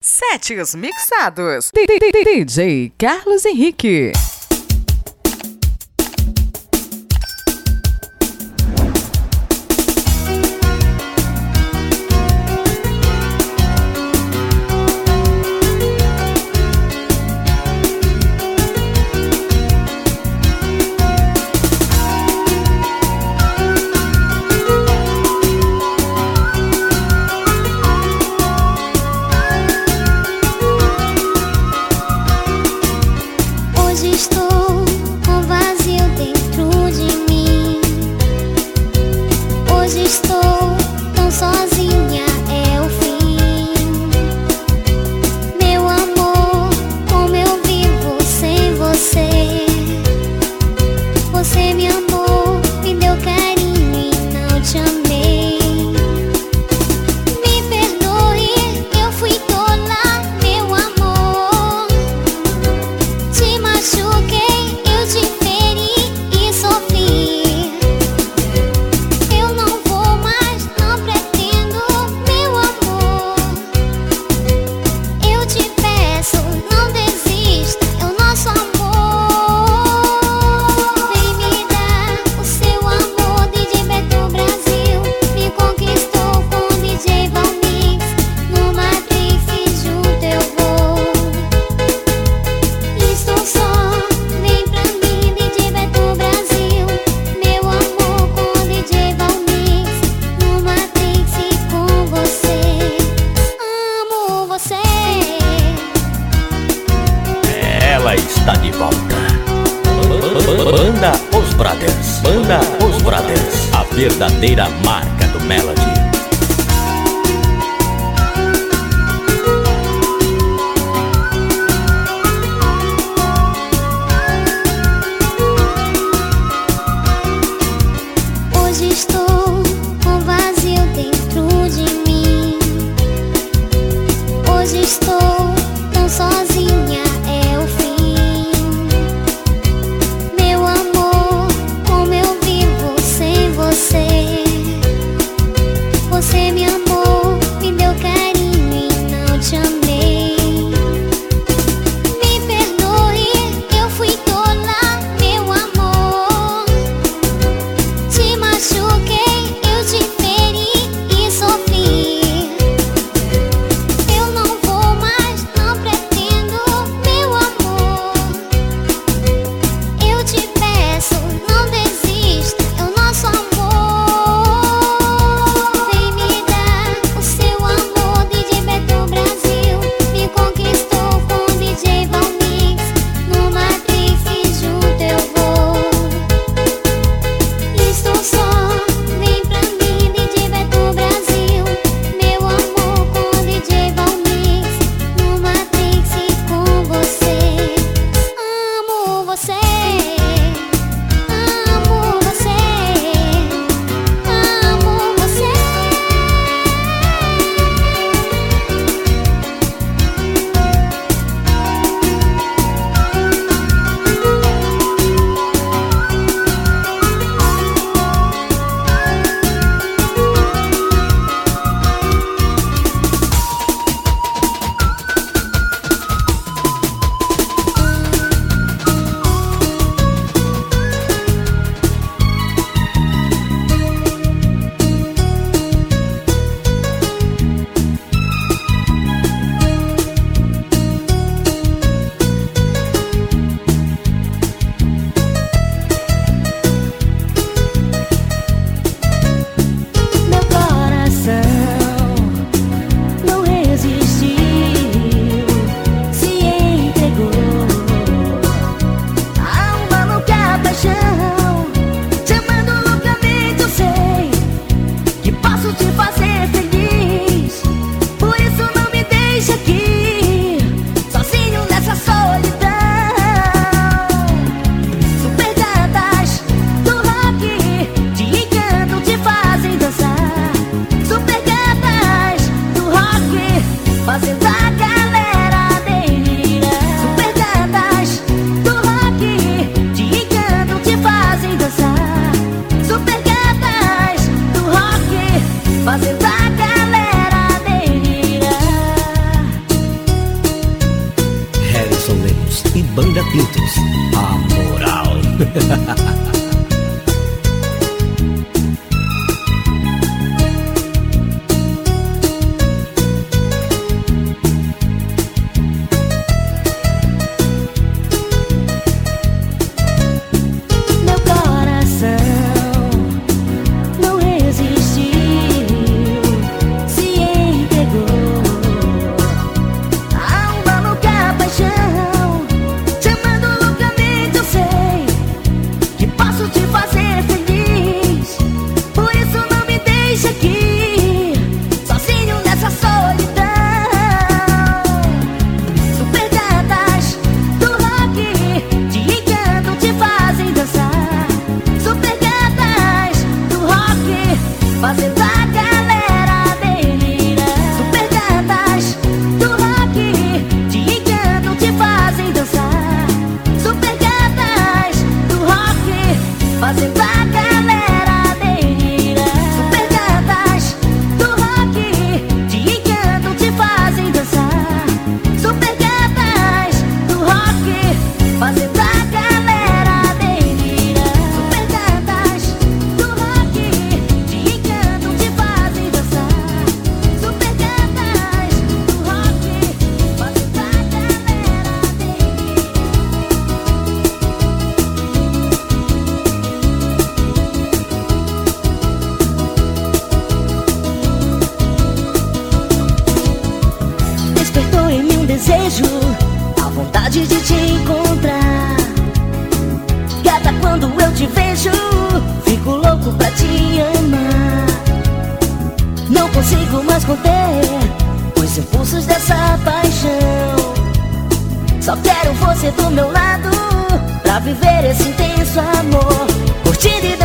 Setes mixados. DJ Carlos Henrique. Equipe esculachados Embarcarem na eles são consagrados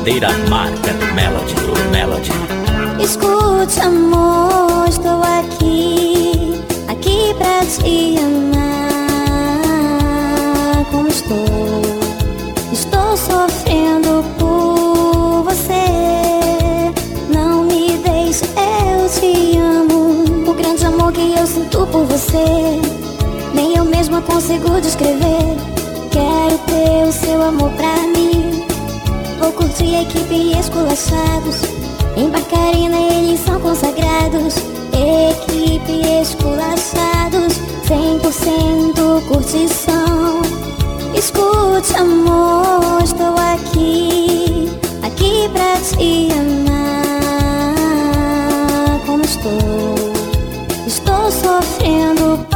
verdadeira marca do Melody, do Melody. Escute, amor, estou aqui, aqui pra te amar. Como estou, estou sofrendo por você. Não me deixe, eu te amo. O grande amor que eu sinto por você, nem eu mesma consigo descrever. Quero ter o seu amor pra mim. Vou curtir equipe esculachados Em Barcarena eles são consagrados. Equipe esculachados 100% curtição. Escute amor, estou aqui. Aqui pra te amar. Como estou? Estou sofrendo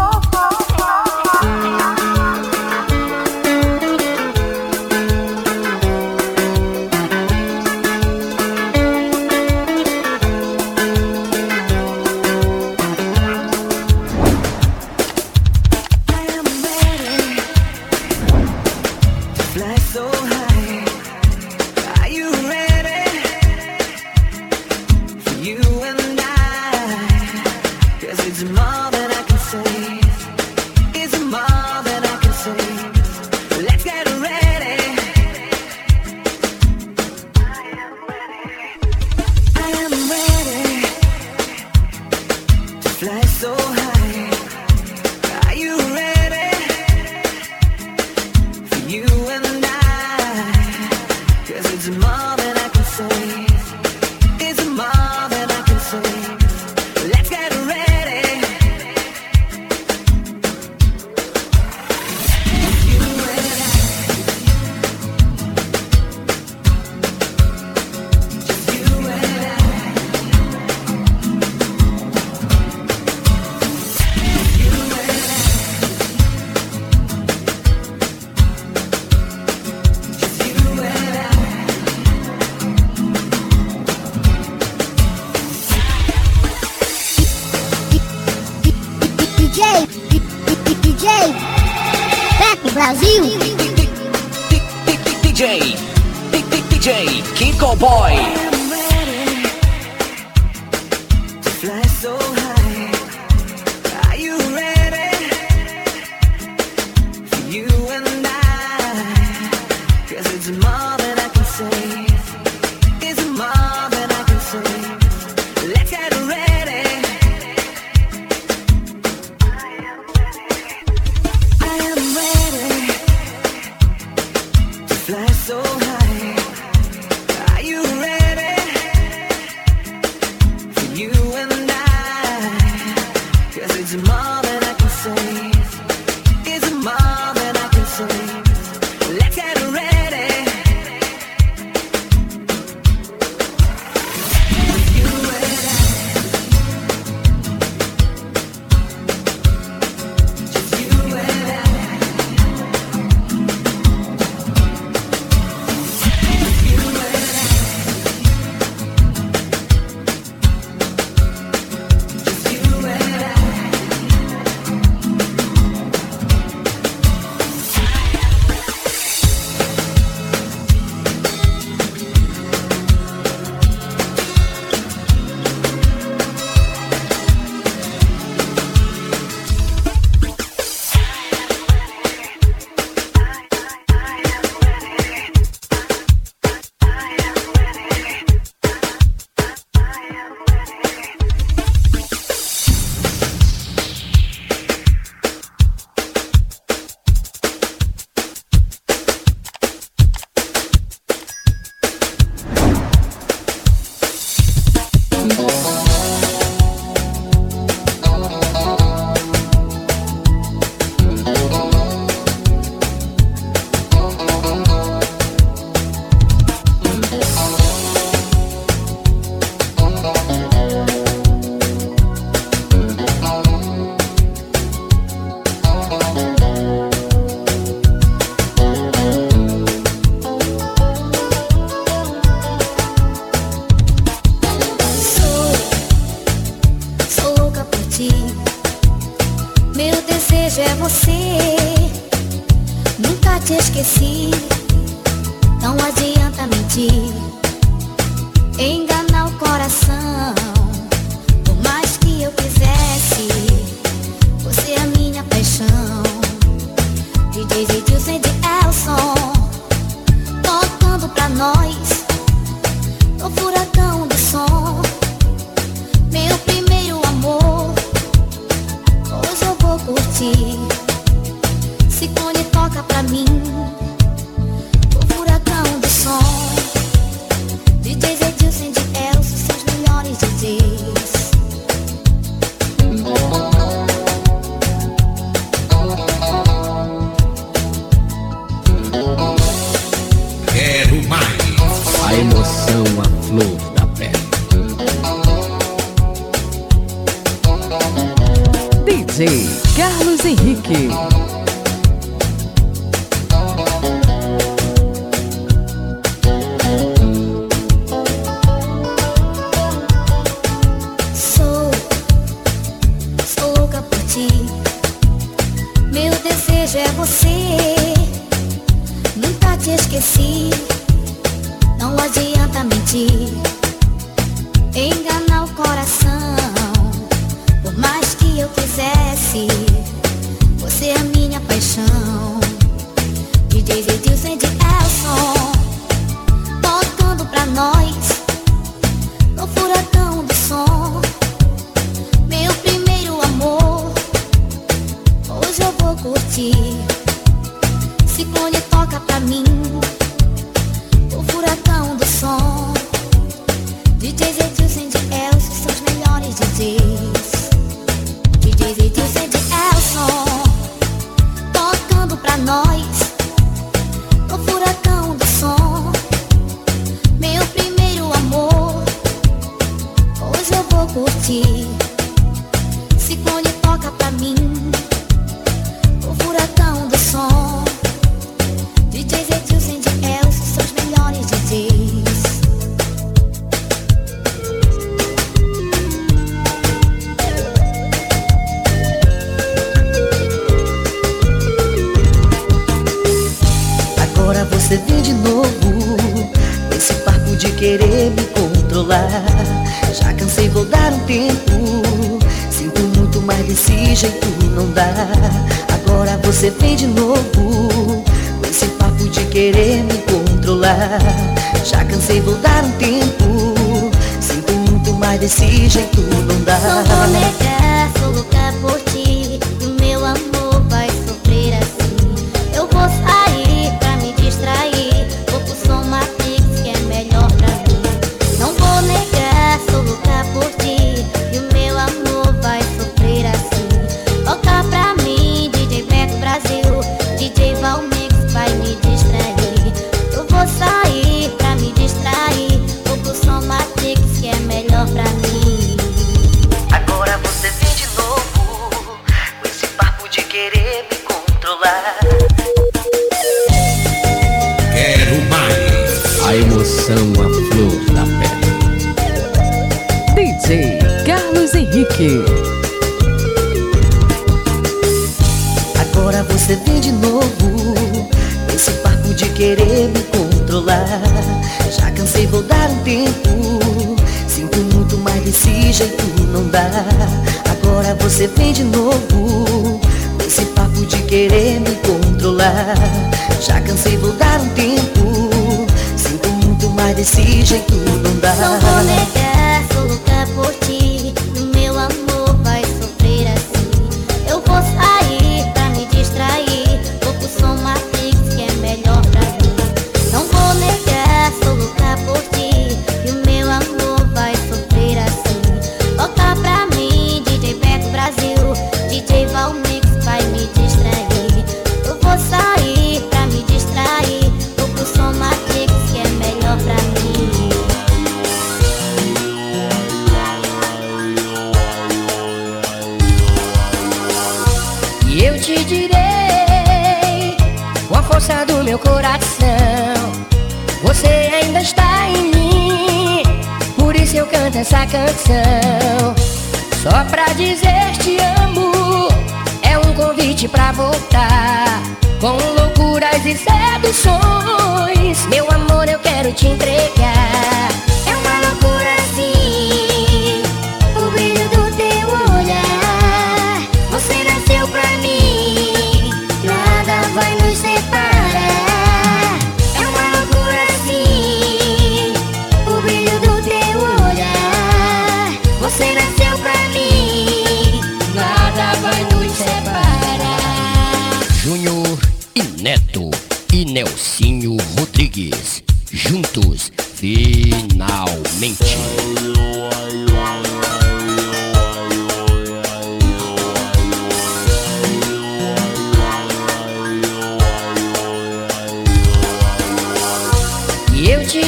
Já cansei, vou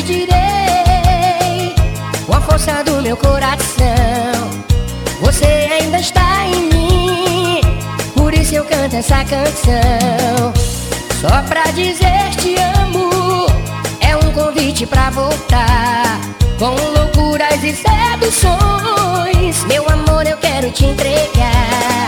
direi Com a força do meu coração. Você ainda está em mim Por isso eu canto essa canção. Só pra dizer te amo É um convite pra voltar. Com loucuras e seduções Meu amor eu quero te entregar.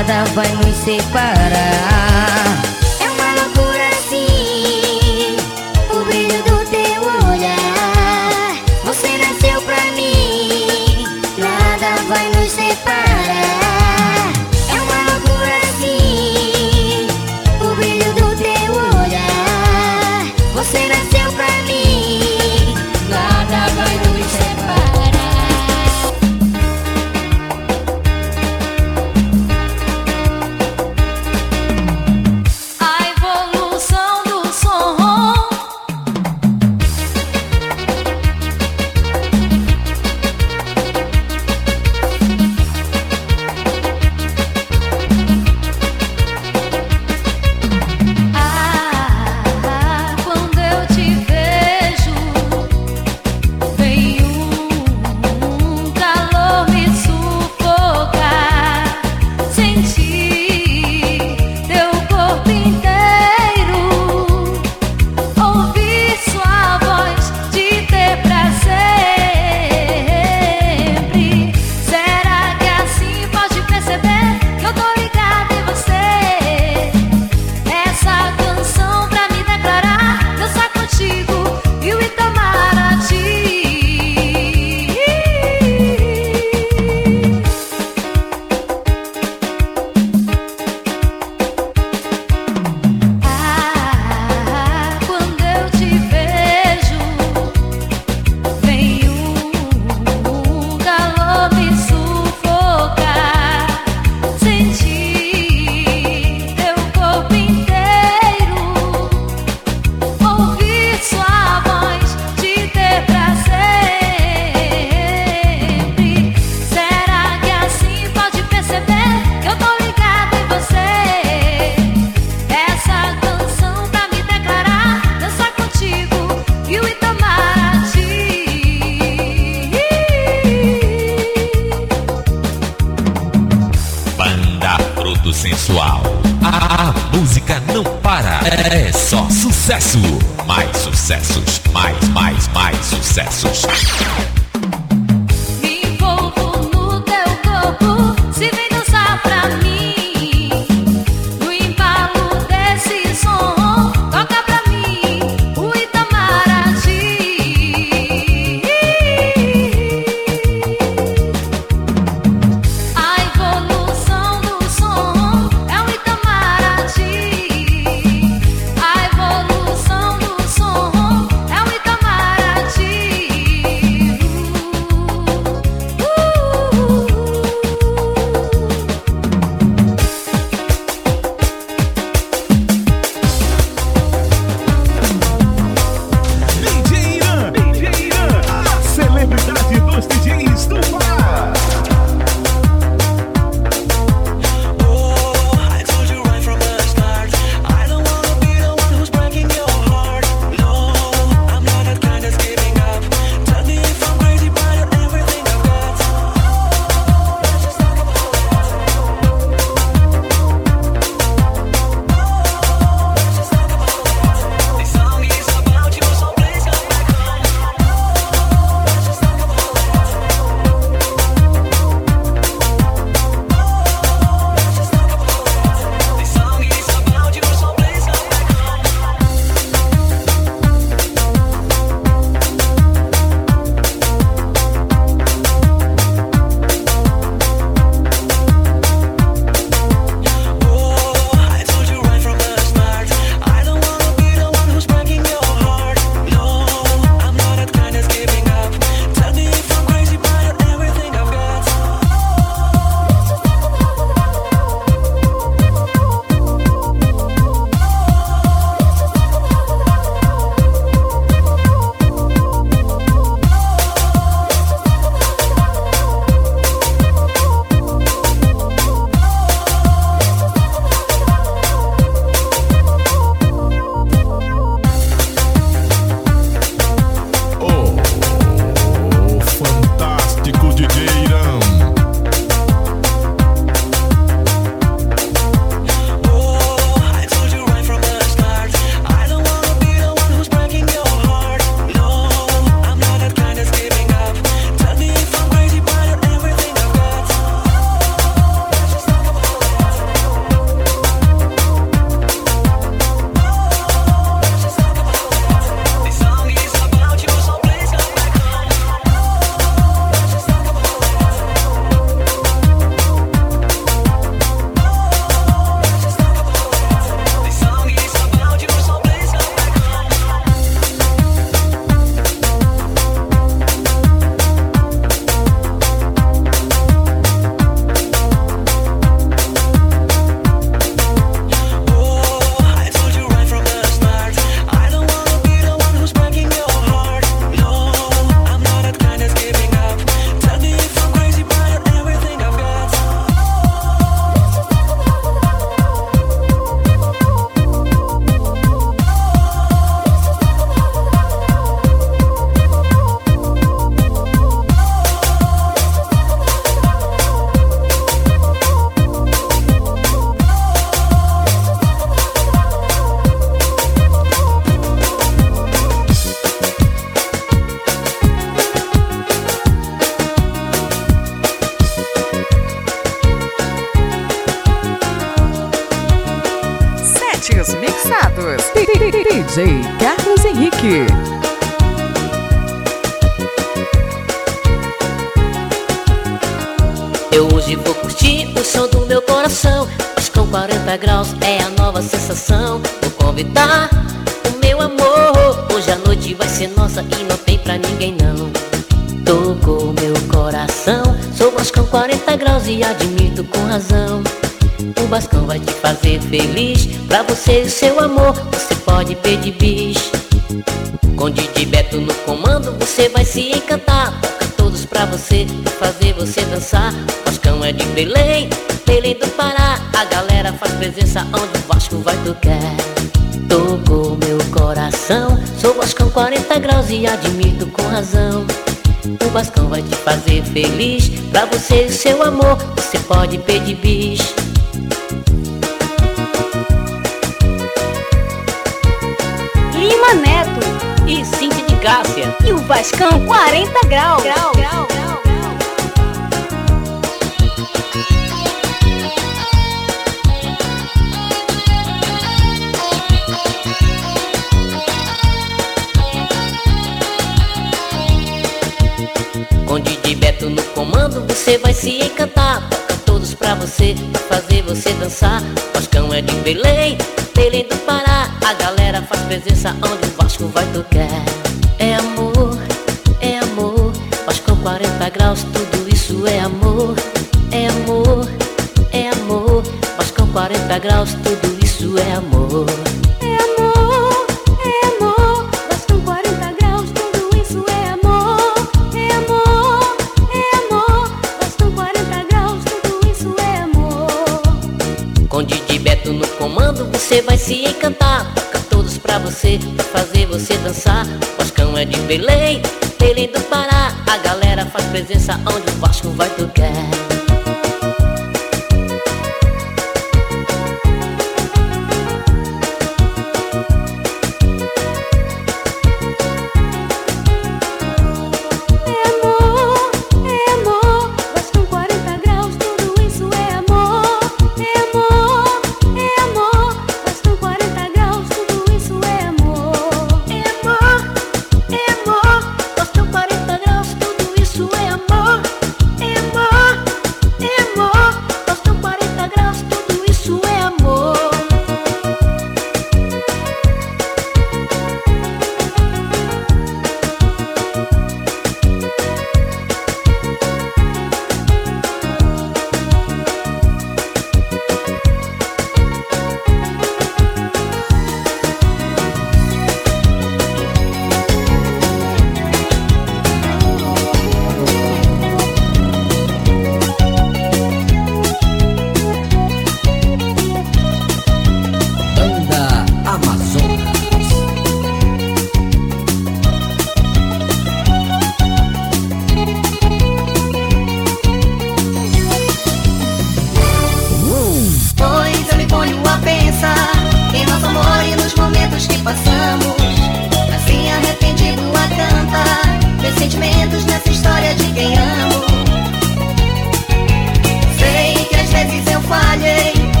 nada vai nos separar. DJ Carlos Henrique. Eu hoje vou curtir o som do meu coração Mas com 40 graus é a nova sensação Vou convidar o meu amor Hoje a noite vai ser nossa e não tem pra ninguém não Tocou meu coração Sou Bascão 40 graus e admito com razão O Bascão vai te fazer feliz. Pra você e o seu amor Você pode pedir bis. Com DJ Beto no comando Você vai se encantar. Toca todos pra você Pra fazer você dançar. Vascão é de Belém Belém do Pará. A galera faz presença Onde o Vasco vai tocar. Tocou meu coração. Sou Vascão 40 graus e admito com razão. O Bascão vai te fazer feliz. Pra você e o seu amor Você pode pedir bis Cássia e o Vascão 40 graus. Com DJ Beto no comando Você vai se encantar. Toca todos pra você Pra fazer você dançar. Vascão é de Belém Belém do Pará. A galera faz presença Onde o Vasco vai tocar 40 graus Tudo isso é amor É amor, é amor Vascão 40 graus Tudo isso é amor É amor, é amor. Vascão 40 graus, tudo isso é amor. É amor, é amor. Vascão 40 graus, tudo isso é amor. Com DJ Beto no comando Você vai se encantar Toca todos pra você Pra fazer você dançar Vascão é de Belém Belém do Pará A galera faz presença Onde o Vasco vai tocar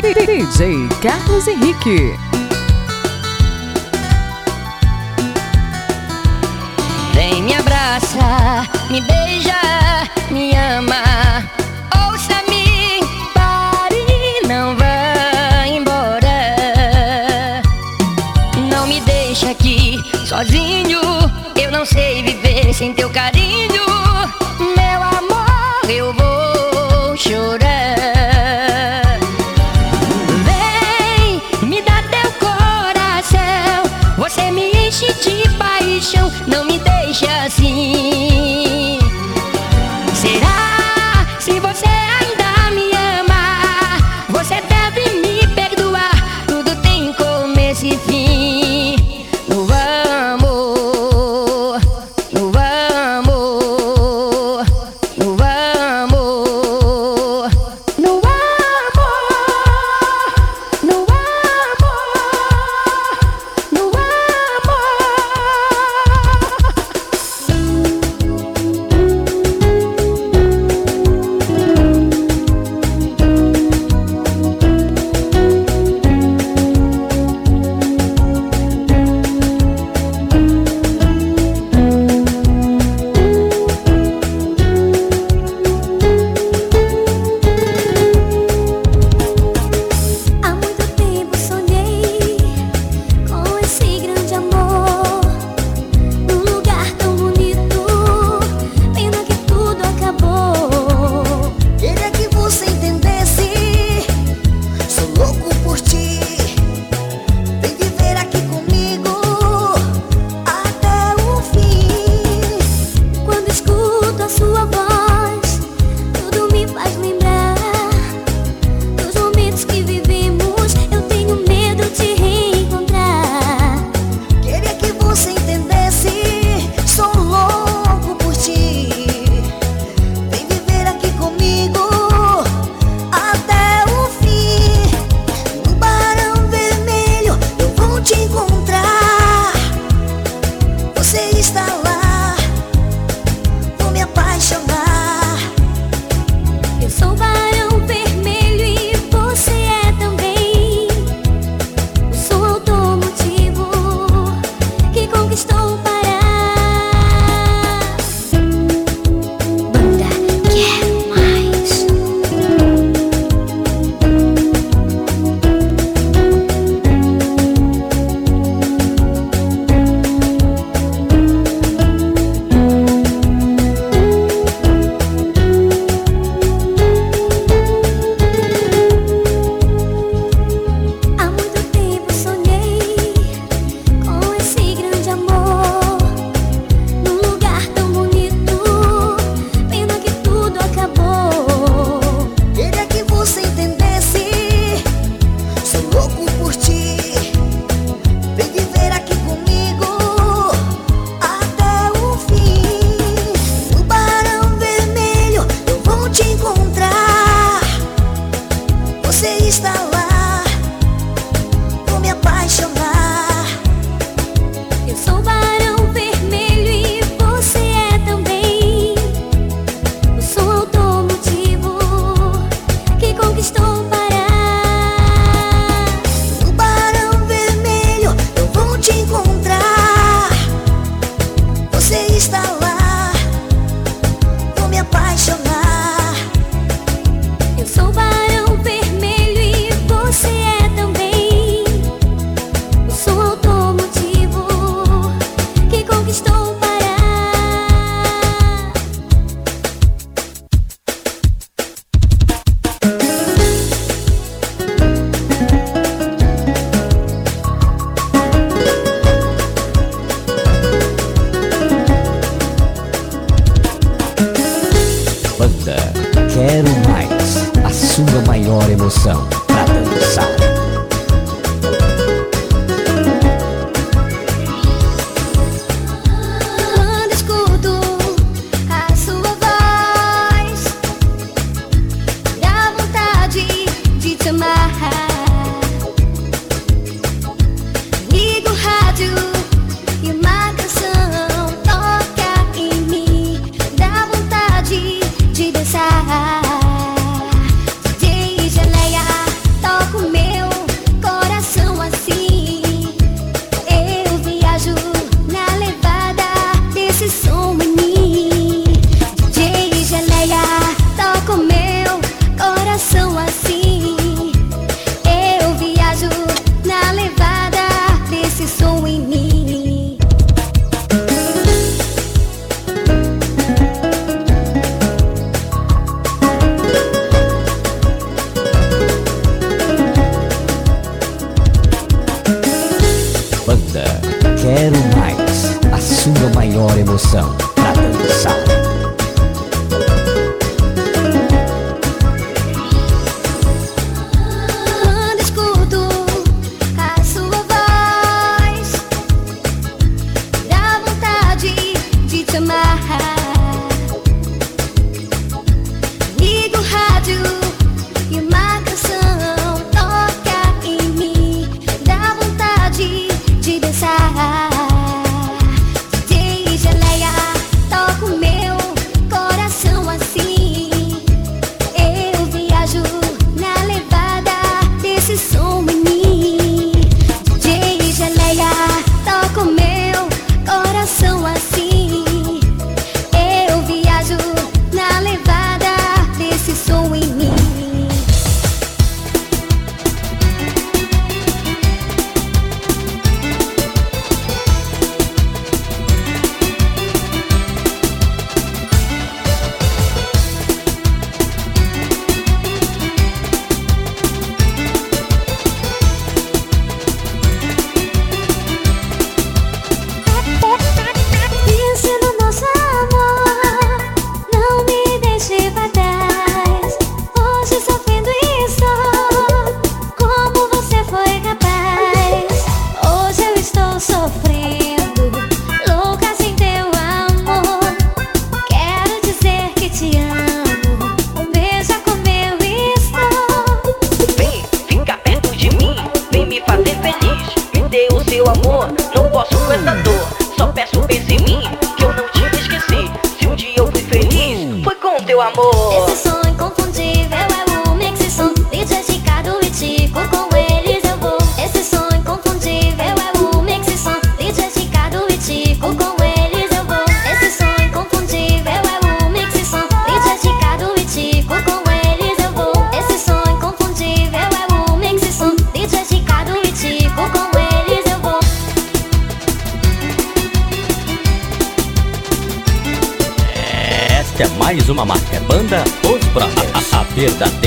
DJ Carlos Henrique. Vem me abraça, me beija, me ama. Ouça-me, pare, não vá embora. Não me deixa aqui sozinho. Eu não sei viver sem teu carinho.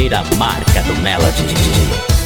Verdadeira marca do Melody.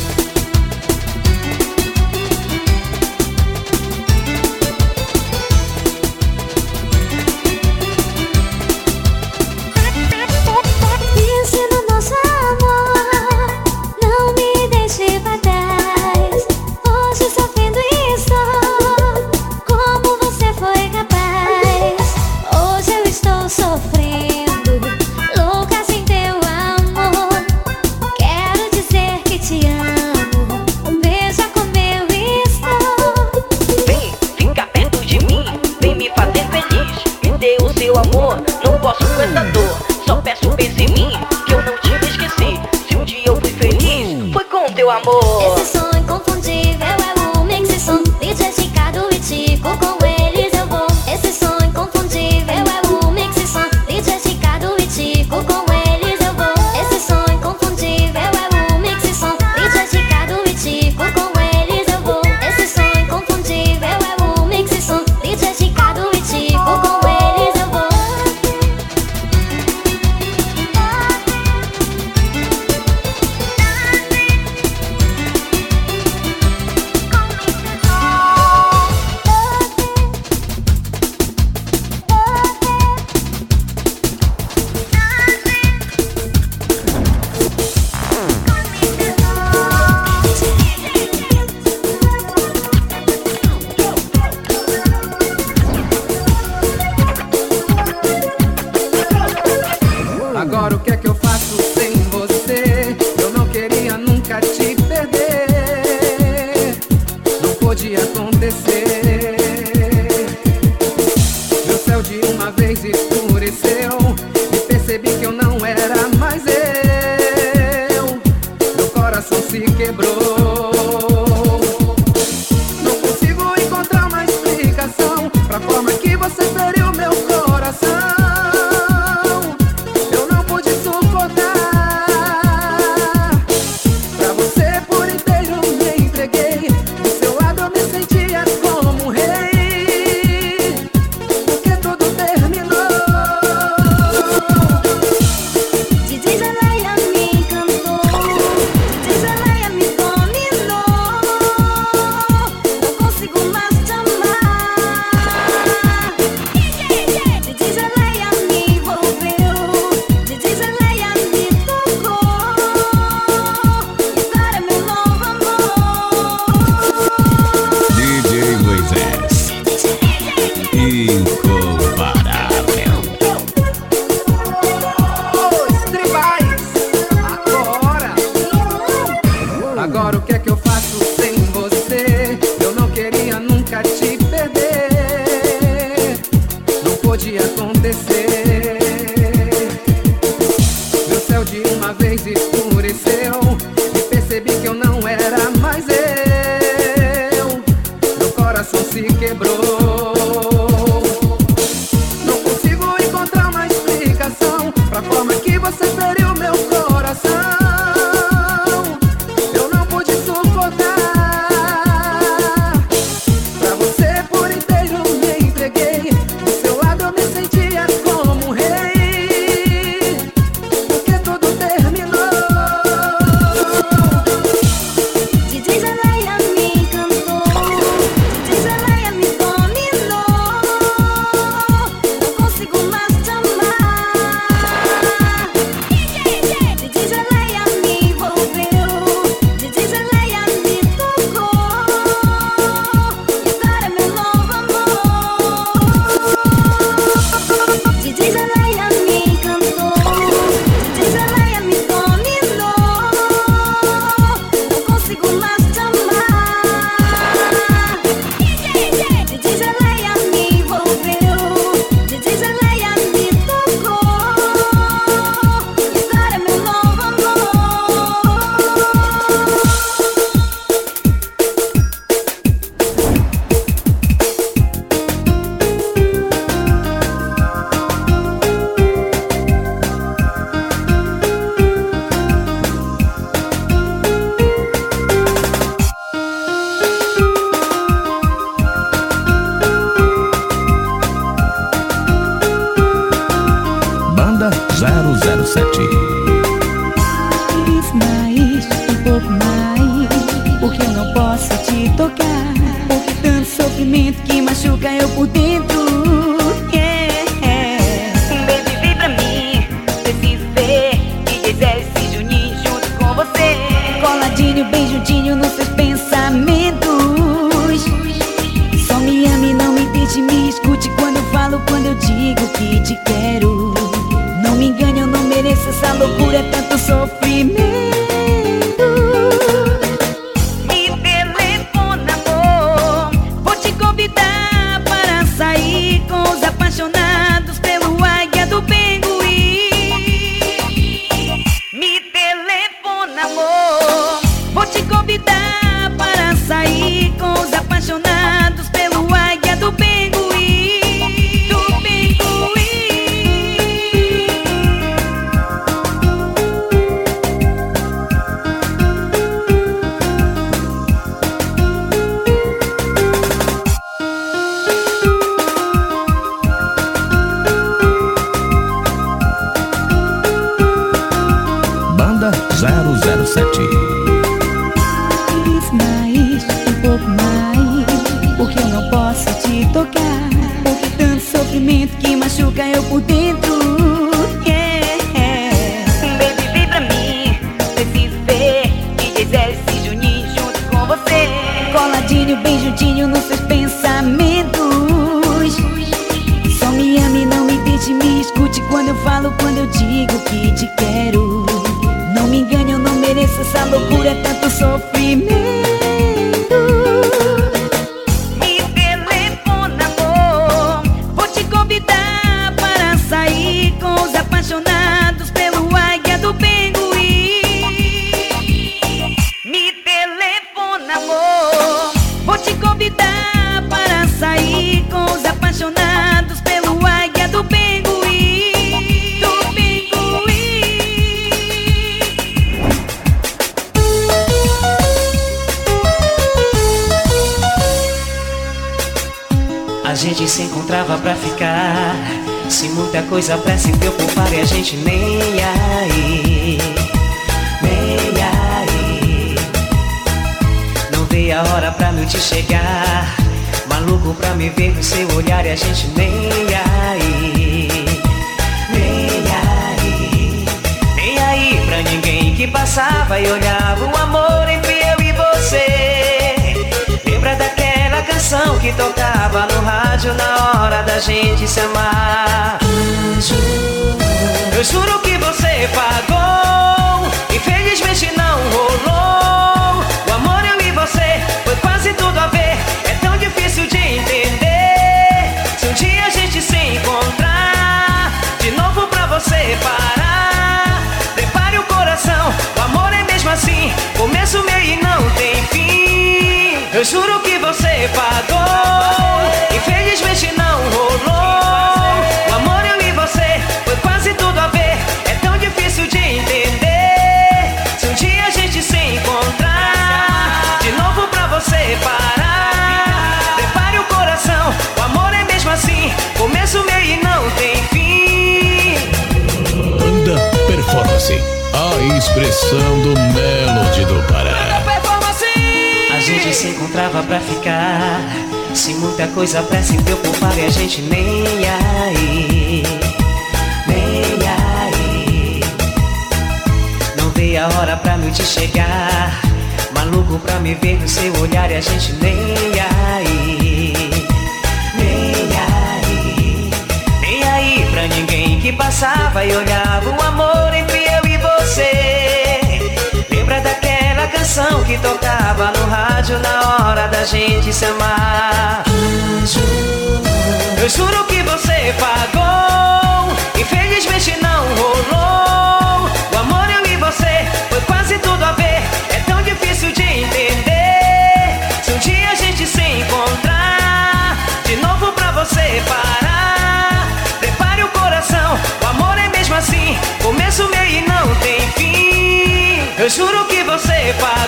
Eu juro que você pagou.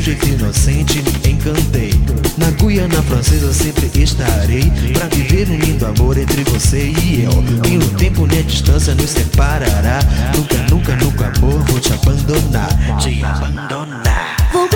jeito inocente me encantei. Na Guiana Francesa sempre estarei. Pra viver um lindo amor entre você e eu. Nem o tempo nem a distância nos separará. Nunca, nunca, nunca amor vou te abandonar. Te abandonar. Vou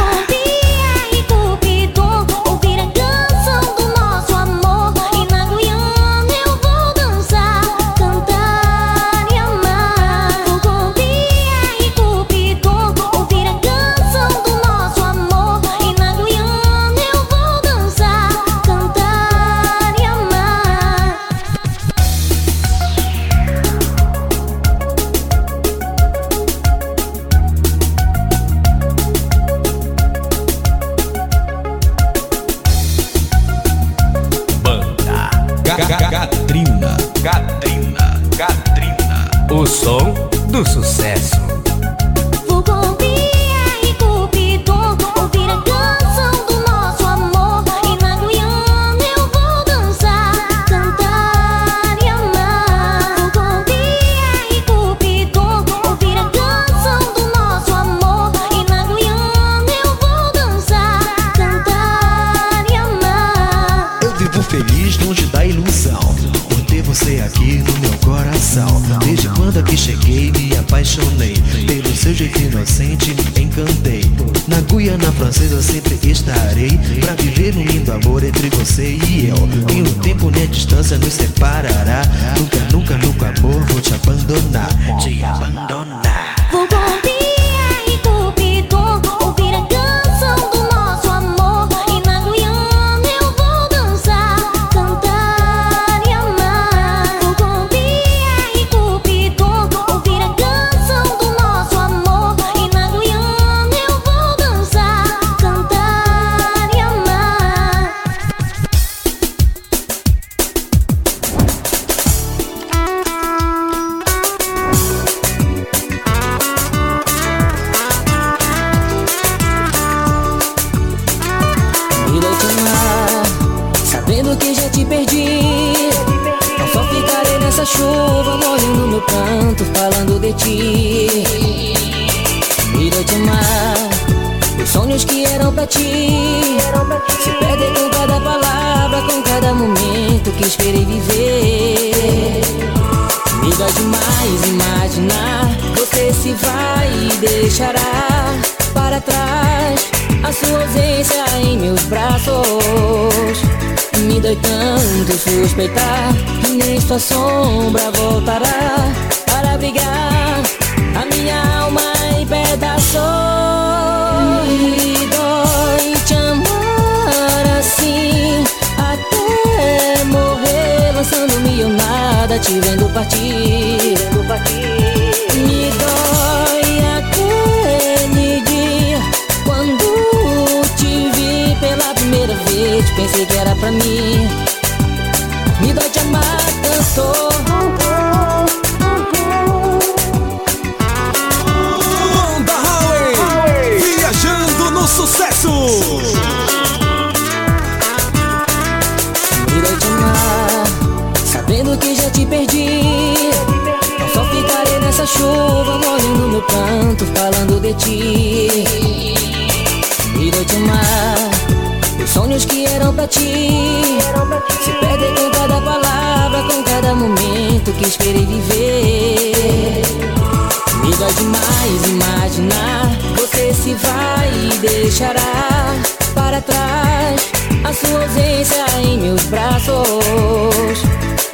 deixará para trás a sua ausência em meus braços.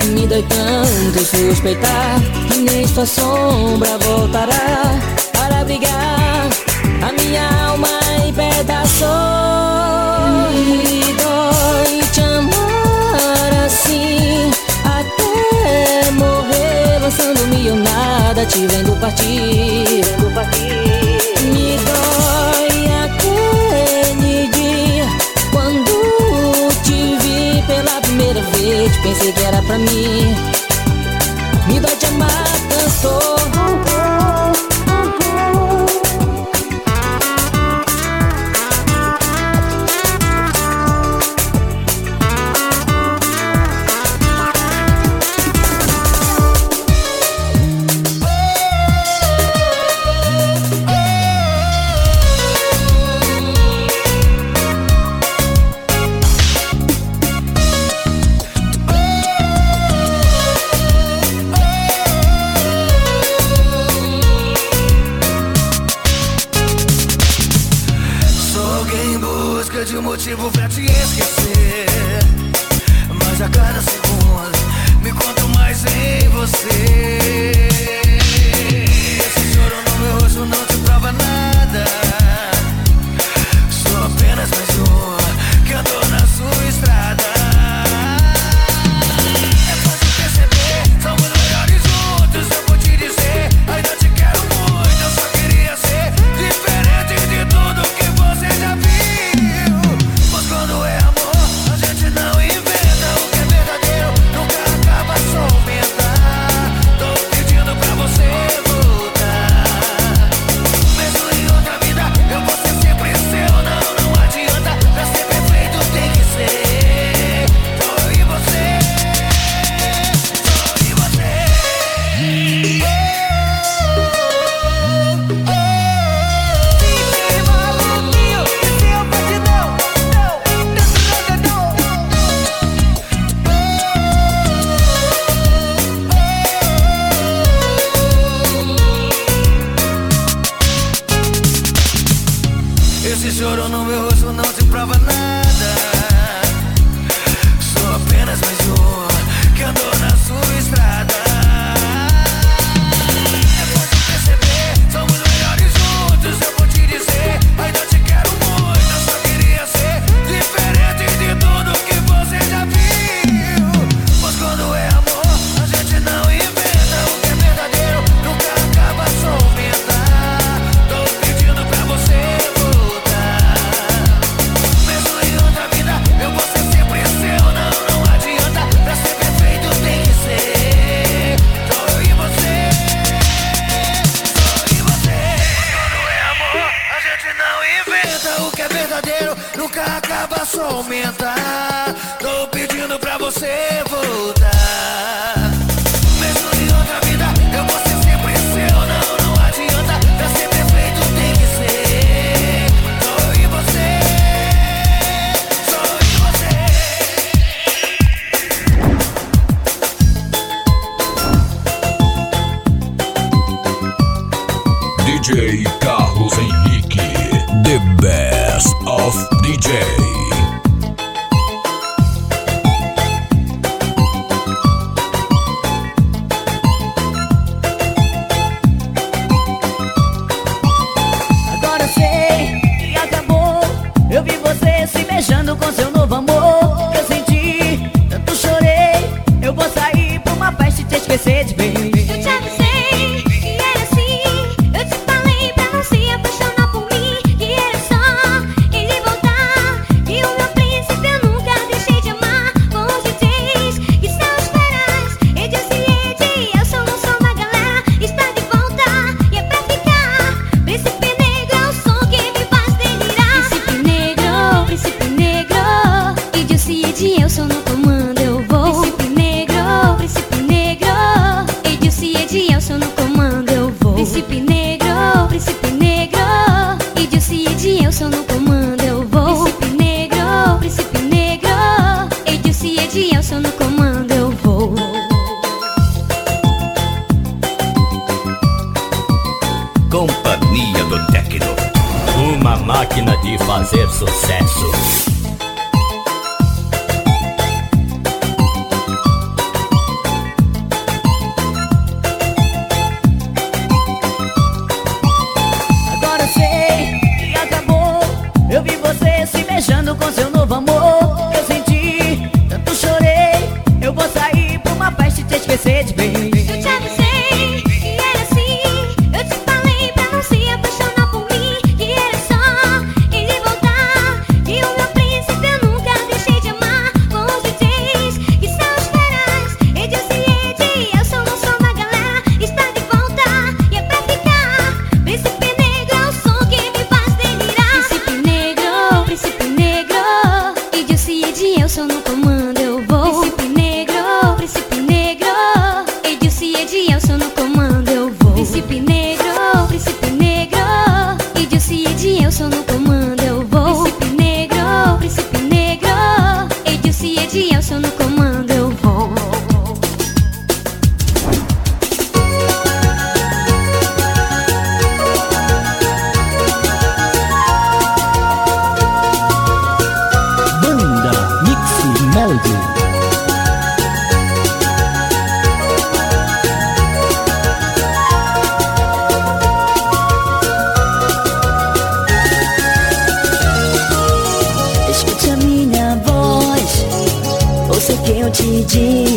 Me dói tanto suspeitar que nem sua sombra voltará para brigar a minha alma em pedaços. Me dói te amar assim até morrer, lançando-me ou nada, te vendo partir. Me dói pensei que era pra mim. Me dói te amar, cansou. pedir.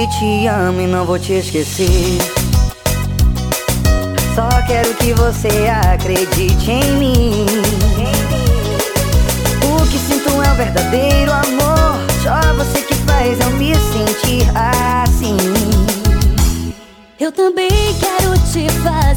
que te amo e não vou te esquecer. Só quero que você acredite em mim. O que sinto é o verdadeiro amor. Só você que faz eu me sentir assim. Eu também quero te fazer.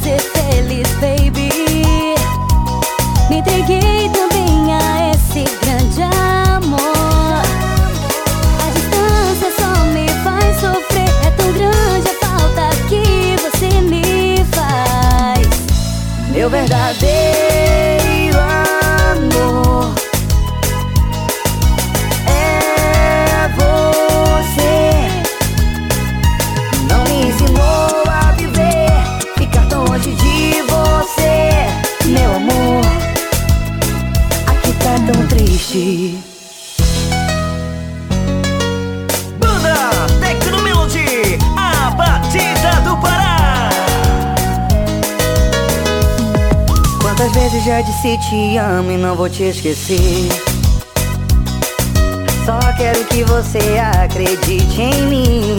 já disse te amo e não vou te esquecer. Só quero que você acredite em mim.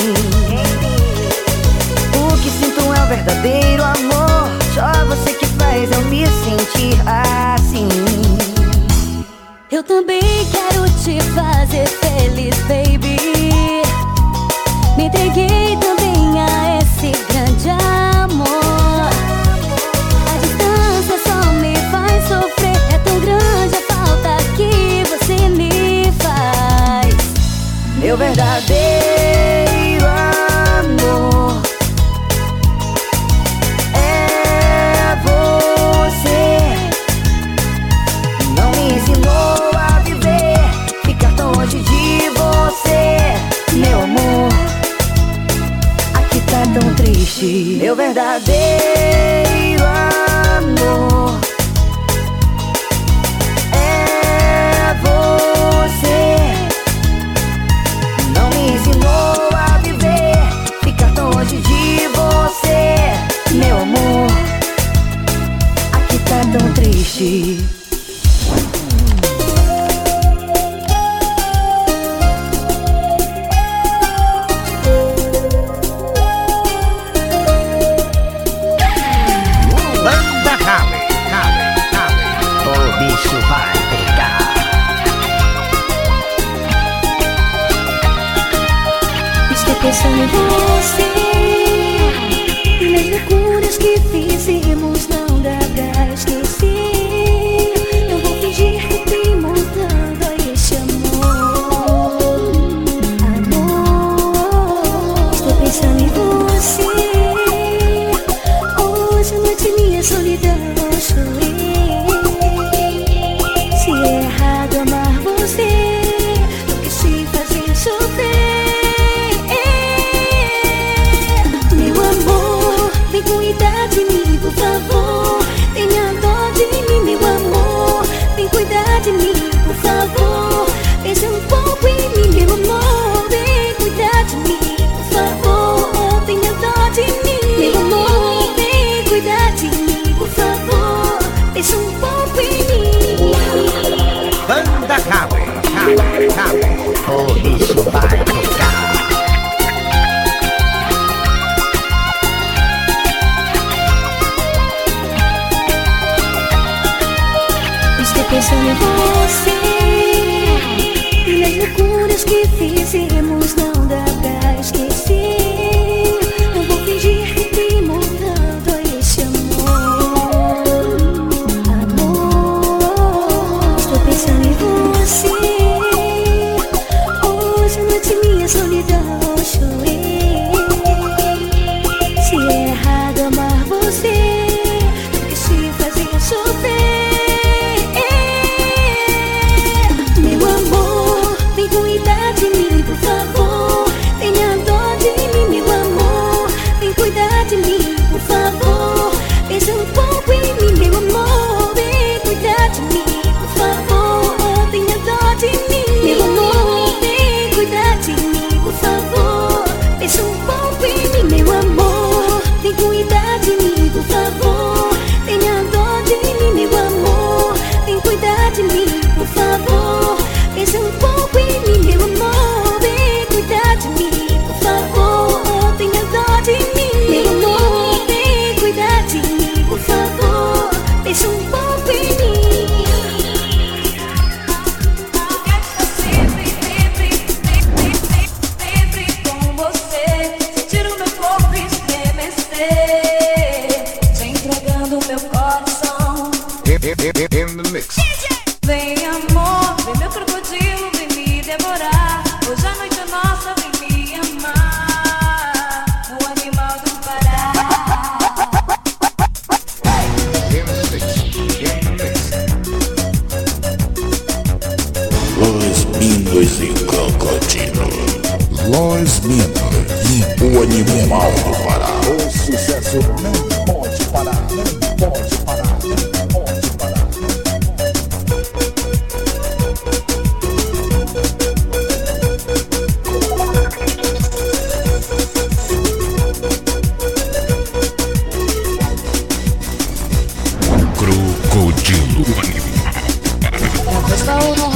O que sinto é o verdadeiro amor. Só você que faz eu me sentir assim. Eu também quero te fazer feliz, baby. Me entreguei meu verdadeiro amor é você. Não me ensinou a viver, ficar tão longe de você, meu amor. Aqui tá tão triste, meu verdadeiro. You.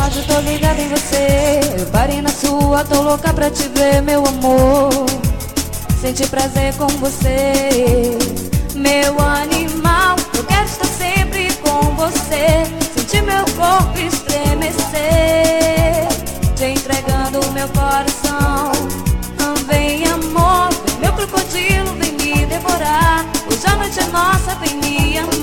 rádio, tô ligada em você. Eu parei na sua, tô louca pra te ver, meu amor. Senti prazer com você. Meu animal, eu quero estar sempre com você. Senti meu corpo estremecer. Te entregando meu coração. Vem amor, meu crocodilo, vem me devorar. Hoje a noite é nossa, vem me amar.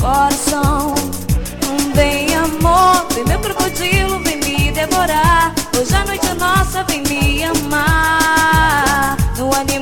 coração. Vem amor, vem meu crocodilo, vem me devorar. Hoje a noite é nossa, vem me amar. No animal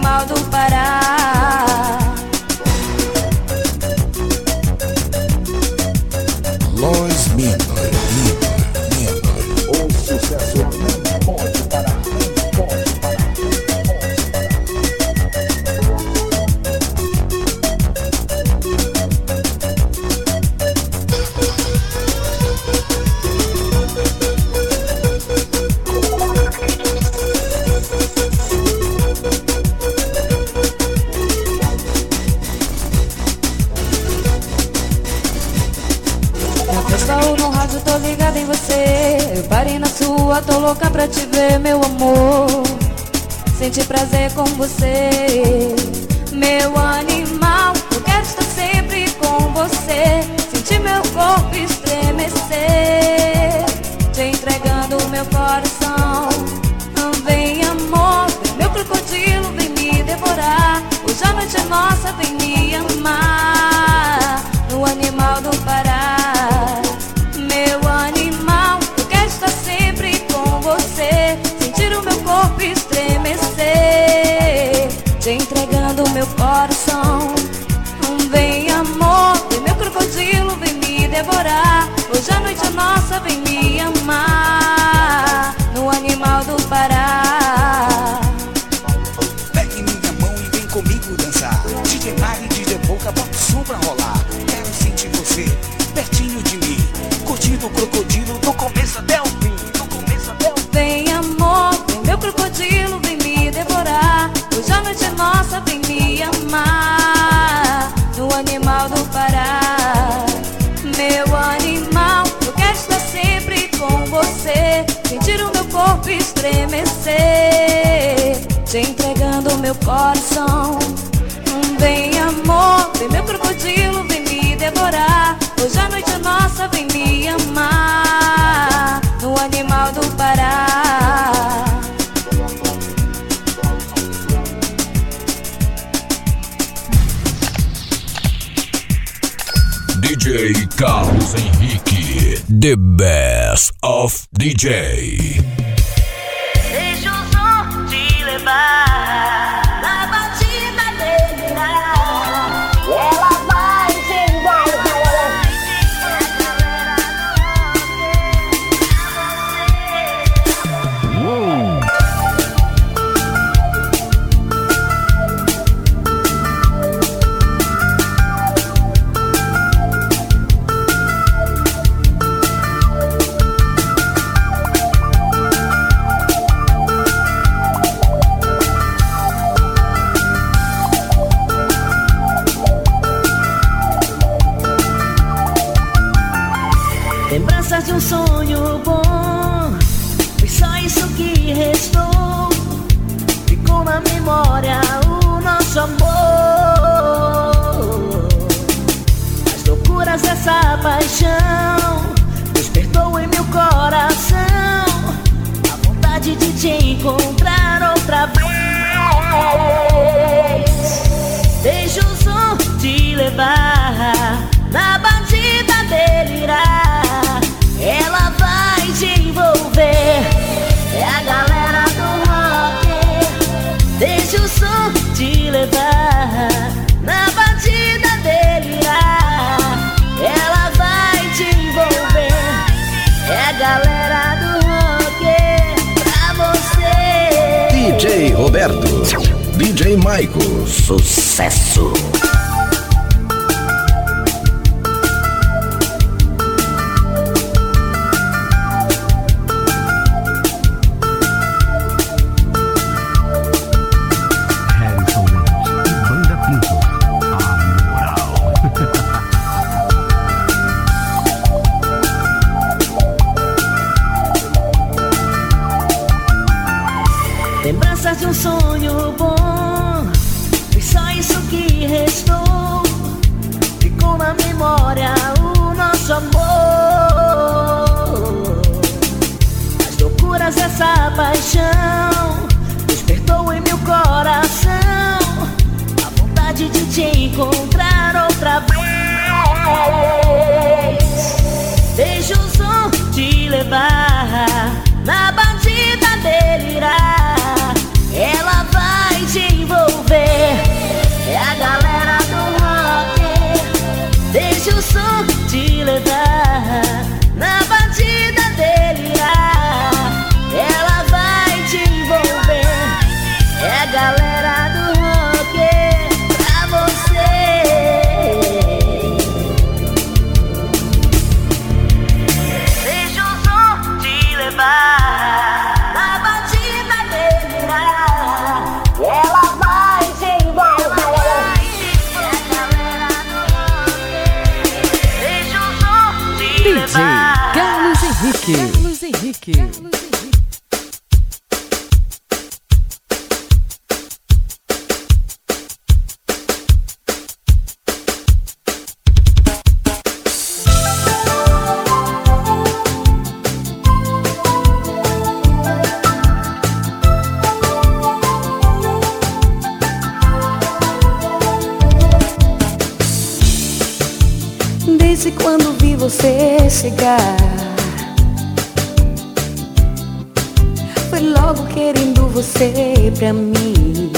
coração. Vem amor, vem meu crocodilo, vem me devorar. Hoje a noite é nossa, vem me amar. No animal do Pará. DJ Carlos Henrique, the best of DJ. Henrique. Carlos Henrique. Carlos Henrique. Desde quando vi você chegar pra mim.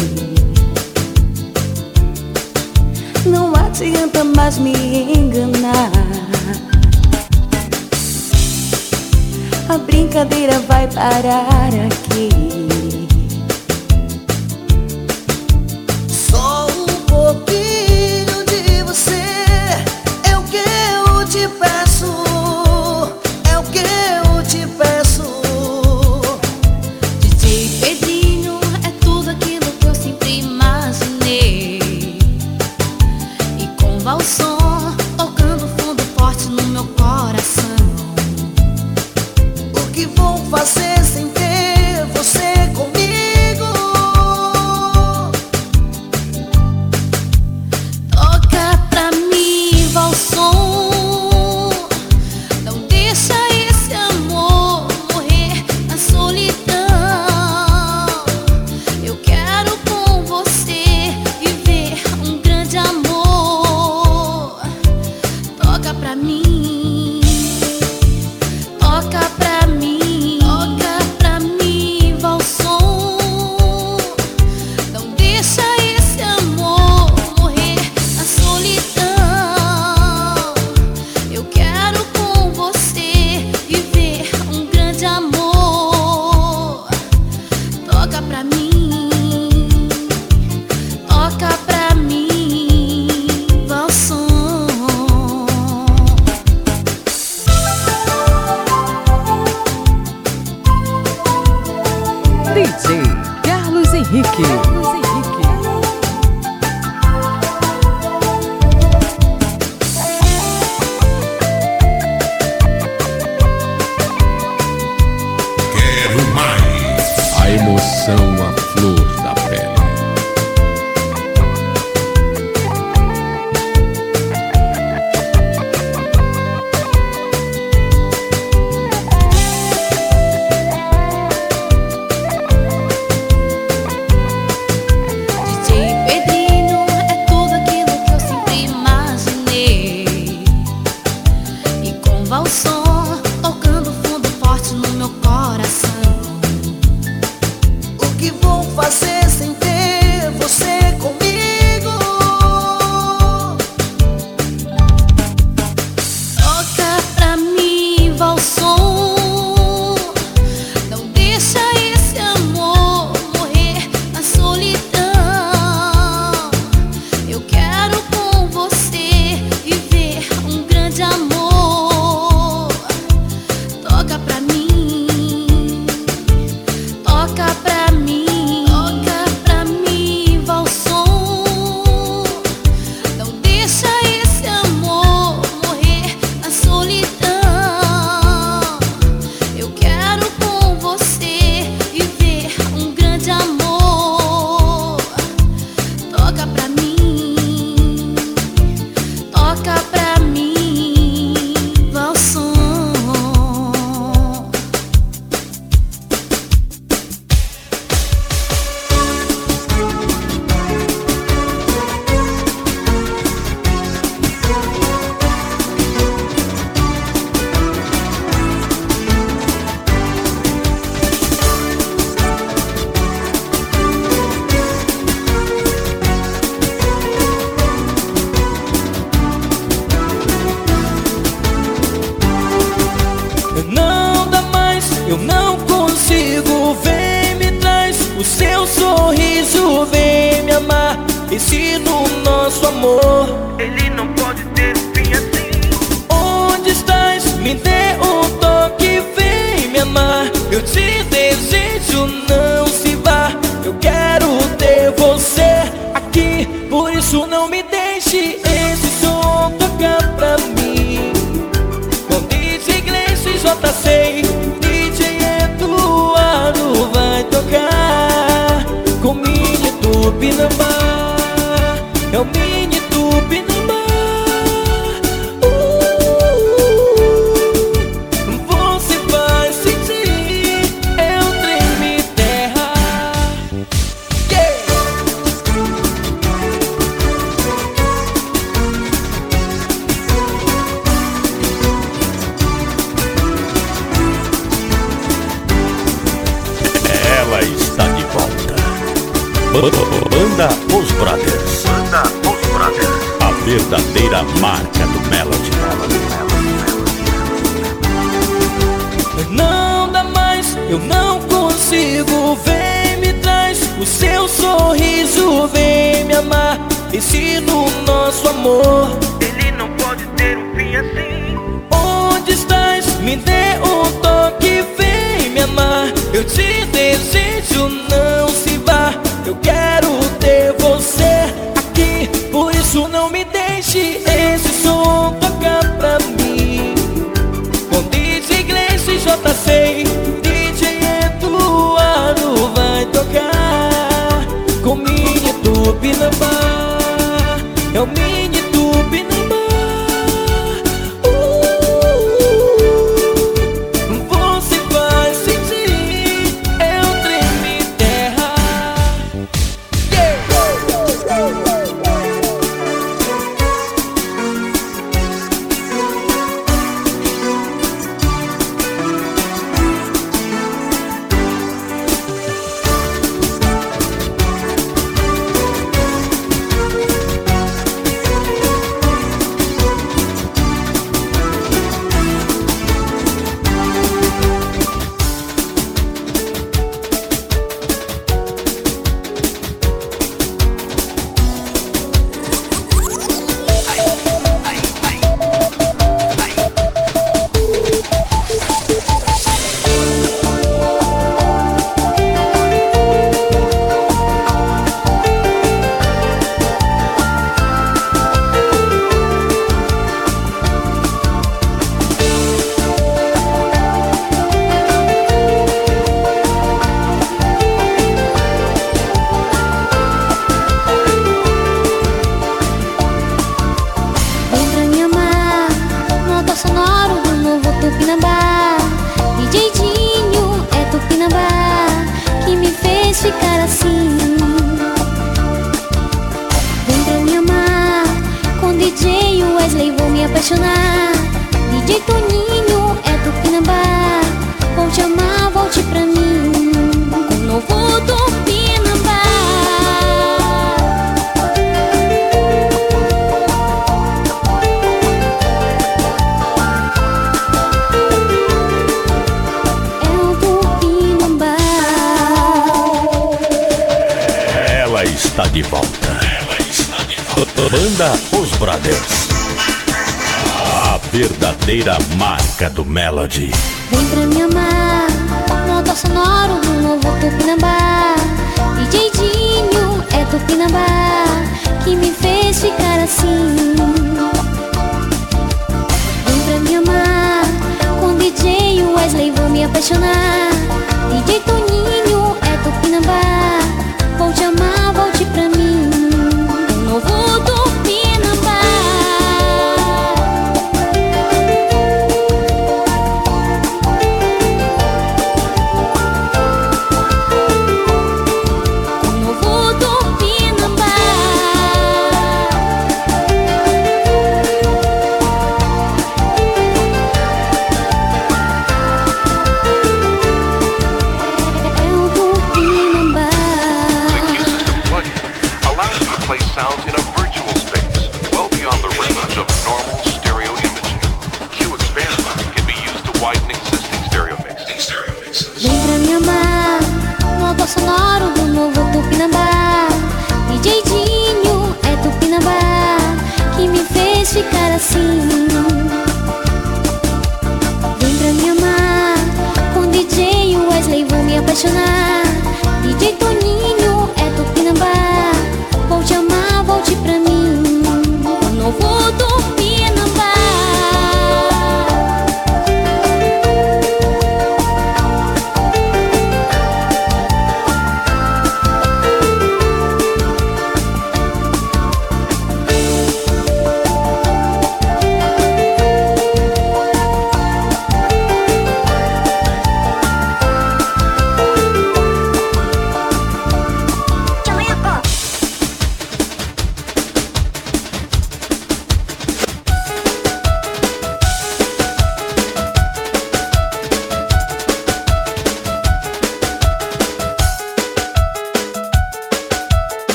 Não adianta mais me enganar. A brincadeira vai parar.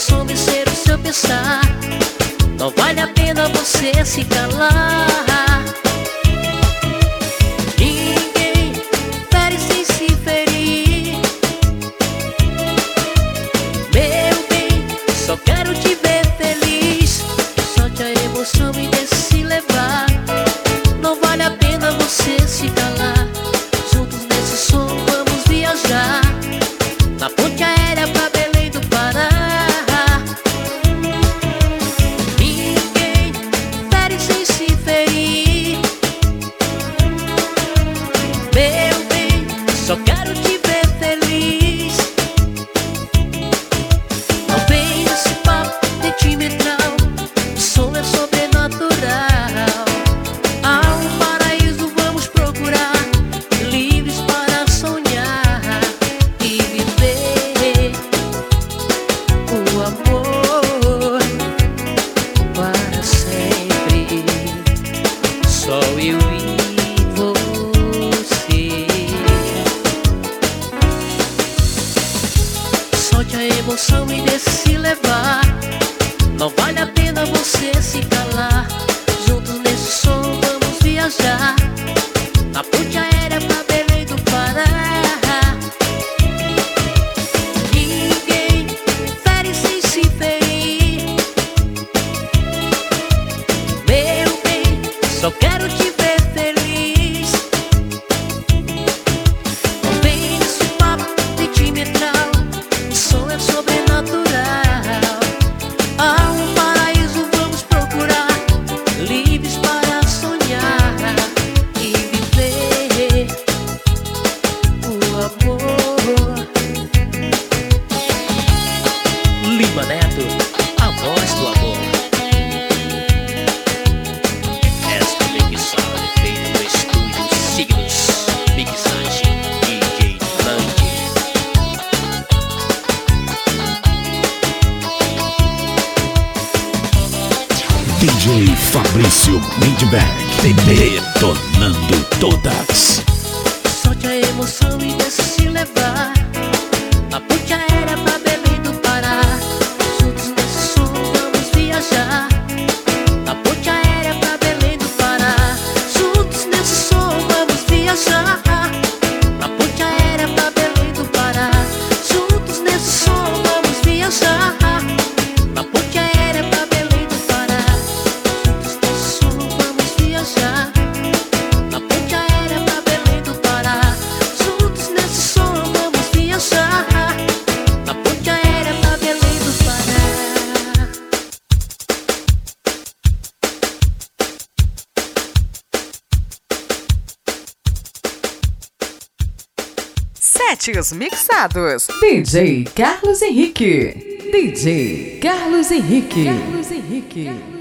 soube ser o seu pensar. Não vale a pena você se calar. DJ Carlos Henrique. DJ Carlos Henrique. Carlos Henrique.